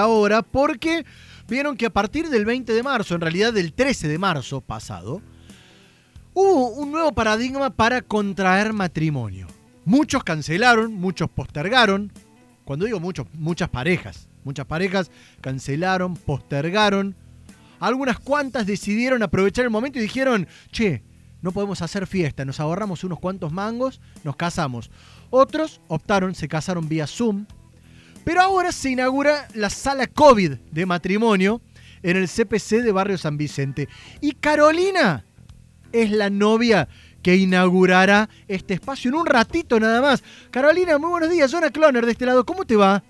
ahora porque vieron que a partir del 20 de marzo, en realidad del 13 de marzo pasado, hubo un nuevo paradigma para contraer matrimonio. Muchos cancelaron, muchos postergaron. Cuando digo muchos, muchas parejas. Muchas parejas cancelaron, postergaron. Algunas cuantas decidieron aprovechar el momento y dijeron, che, no podemos hacer fiesta, nos ahorramos unos cuantos mangos, nos casamos. Otros optaron, se casaron vía Zoom, pero ahora se inaugura la sala COVID de matrimonio en el CPC de Barrio San Vicente. Y Carolina es la novia que inaugurará este espacio en un ratito nada más. Carolina, muy buenos días. Jonah Cloner de este lado, ¿cómo te va?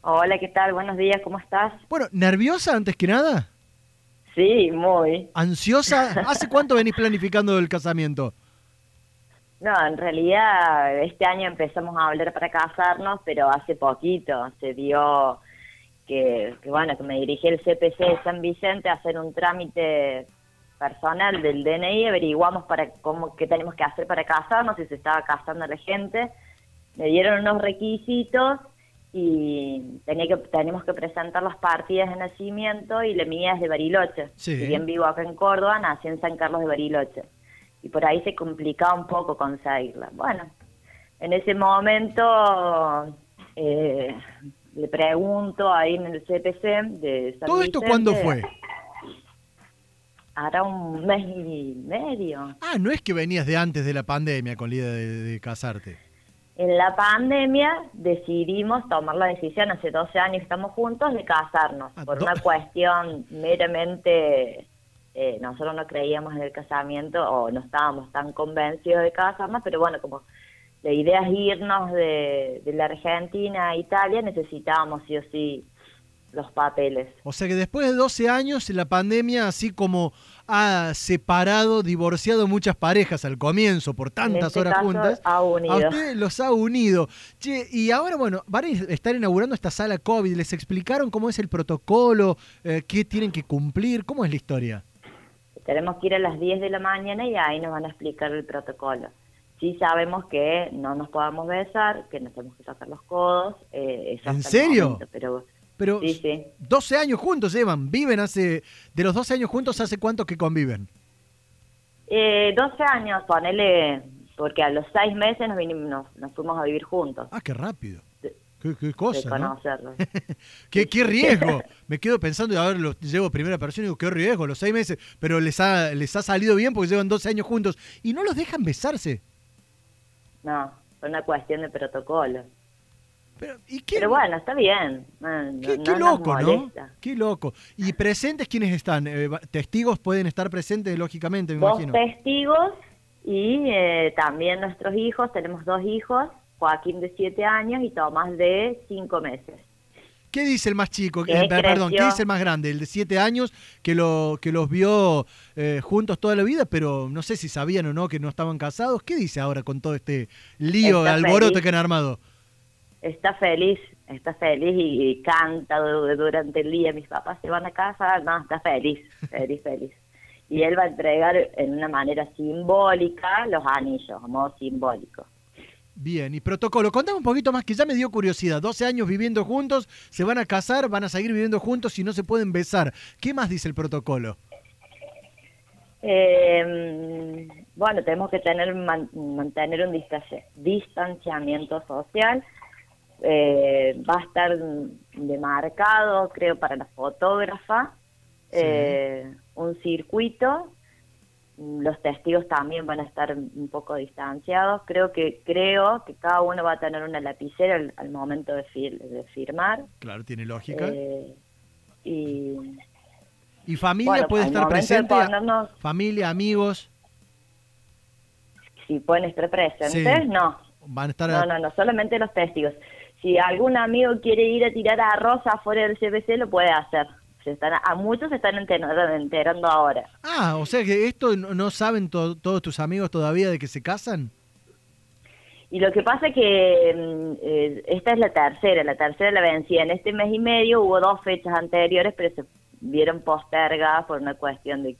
Hola, ¿qué tal? Buenos días, ¿cómo estás? Bueno, ¿nerviosa antes que nada? Sí, muy. ¿Ansiosa? ¿Hace cuánto venís planificando el casamiento? No, en realidad este año empezamos a hablar para casarnos, pero hace poquito se dio que, bueno, que me dirigí al CPC de San Vicente a hacer un trámite personal del DNI, averiguamos para cómo qué tenemos que hacer para casarnos, si se estaba casando la gente, me dieron unos requisitos y tenía que tenemos que presentar las partidas de nacimiento y la mía es de Bariloche. Si bien vivo acá en Córdoba, nací en San Carlos de Bariloche y por ahí se complicaba un poco conseguirla. Bueno, en ese momento eh, le pregunto ahí en el CPC de San ¿Todo esto cuándo fue? Hará un mes y medio. Ah, no es que venías de antes de la pandemia con la idea de, casarte. En la pandemia decidimos tomar la decisión, hace 12 años estamos juntos, de casarnos, ah, por una cuestión meramente eh, nosotros no creíamos en el casamiento o no estábamos tan convencidos de casarnos, pero bueno, como la idea es irnos de, la Argentina a Italia, necesitábamos sí o sí los papeles. O sea que después de 12 años, la pandemia, así como ha separado, divorciado muchas parejas al comienzo por tantas este horas juntas, a ustedes los ha unido. Che, y ahora, bueno, van a estar inaugurando esta sala COVID. ¿Les explicaron cómo es el protocolo? Eh, ¿Qué tienen que cumplir? ¿Cómo es la historia? Tenemos que ir a las 10 de la mañana y ahí nos van a explicar el protocolo. Sí sabemos que no nos podamos besar, que nos tenemos que sacar los codos. Eh, ¿En serio? pero, pero sí, sí. 12 años juntos llevan, viven hace... De los 12 años juntos, ¿hace cuánto que conviven? Eh, 12 años, ponele, porque a los 6 meses nos, vinimos, nos fuimos a vivir juntos. Ah, qué rápido. Qué, cosa. ¿no? ¿Qué, qué, riesgo. Me quedo pensando, a ver, lo llevo primera persona y digo, qué riesgo, los seis meses. Pero les ha, les ha salido bien porque llevan 12 años juntos. Y no los dejan besarse. No, es una cuestión de protocolo. Pero, ¿y qué, Pero bueno, está bien. qué, loco, ¿no? Qué loco. ¿Y presentes quiénes están? Eh, testigos pueden estar presentes, lógicamente, me dos imagino. testigos y eh, también nuestros hijos. Tenemos dos hijos Joaquín de 7 años y Tomás de 5 meses. ¿Qué dice el más chico? Eh, perdón, ¿qué dice el más grande? El de 7 años que, lo, que los vio eh, juntos toda la vida, pero no sé si sabían o no que no estaban casados. ¿Qué dice ahora con todo este lío, alboroto que han armado? Está feliz, está feliz y, canta durante el día. Mis papás se van a casa, no, está feliz, feliz, feliz. Y él va a entregar en una manera simbólica los anillos, a modo simbólico. Bien, y protocolo, contame un poquito más que ya me dio curiosidad. 12 años viviendo juntos, se van a casar, van a seguir viviendo juntos y no se pueden besar. ¿Qué más dice el protocolo? Eh, bueno, tenemos que tener mantener un distanciamiento social. Eh, va a estar demarcado, creo, para la fotógrafa, eh, un circuito los testigos también van a estar un poco distanciados. Creo que creo que cada uno va a tener una lapicera al, momento de, firmar. Claro, tiene lógica. Eh, y, ¿Y familia puede estar presente? ¿Familia, amigos? Si pueden estar presentes, no. Van a estar... No, no, no, solamente los testigos. Si algún amigo quiere ir a tirar arroz afuera del CBC, lo puede hacer están, a muchos se están enterando, ahora. Ah, o sea que esto no, saben todos tus amigos todavía de que se casan. Y lo que pasa es que mm, eh, esta es la tercera, la tercera la vencía en este mes y medio, hubo dos fechas anteriores, pero se vieron postergadas por una cuestión de,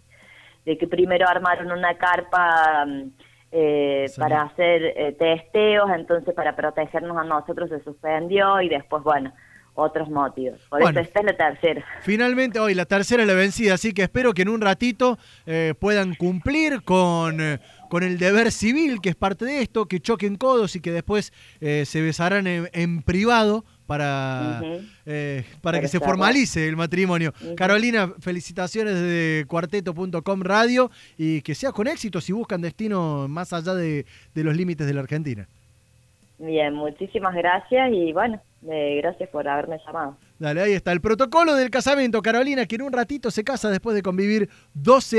que primero armaron una carpa mm, eh, para hacer eh, testeos, entonces para protegernos a nosotros se suspendió y después, bueno, otros motivos. Por eso esta es la tercera. Finalmente hoy la tercera es la vencida, así que espero que en un ratito eh, puedan cumplir con, eh, con el deber civil, que es parte de esto, que choquen codos y que después eh, se besarán en, privado para, para que se formalice el matrimonio. Carolina, felicitaciones de cuarteto.com radio y que sea con éxito si buscan destino más allá de, de los límites de la Argentina. Bien, muchísimas gracias y bueno, gracias por haberme llamado. Dale, ahí está el protocolo del casamiento. Carolina, que en un ratito se casa después de convivir 12 años.